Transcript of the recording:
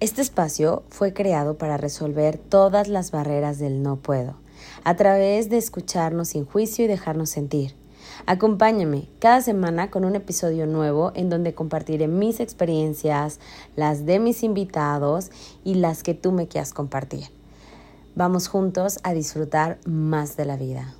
Este espacio fue creado para resolver todas las barreras del no puedo, a través de escucharnos sin juicio y dejarnos sentir. Acompáñame cada semana con un episodio nuevo en donde compartiré mis experiencias, las de mis invitados y las que tú me quieras compartir. Vamos juntos a disfrutar más de la vida.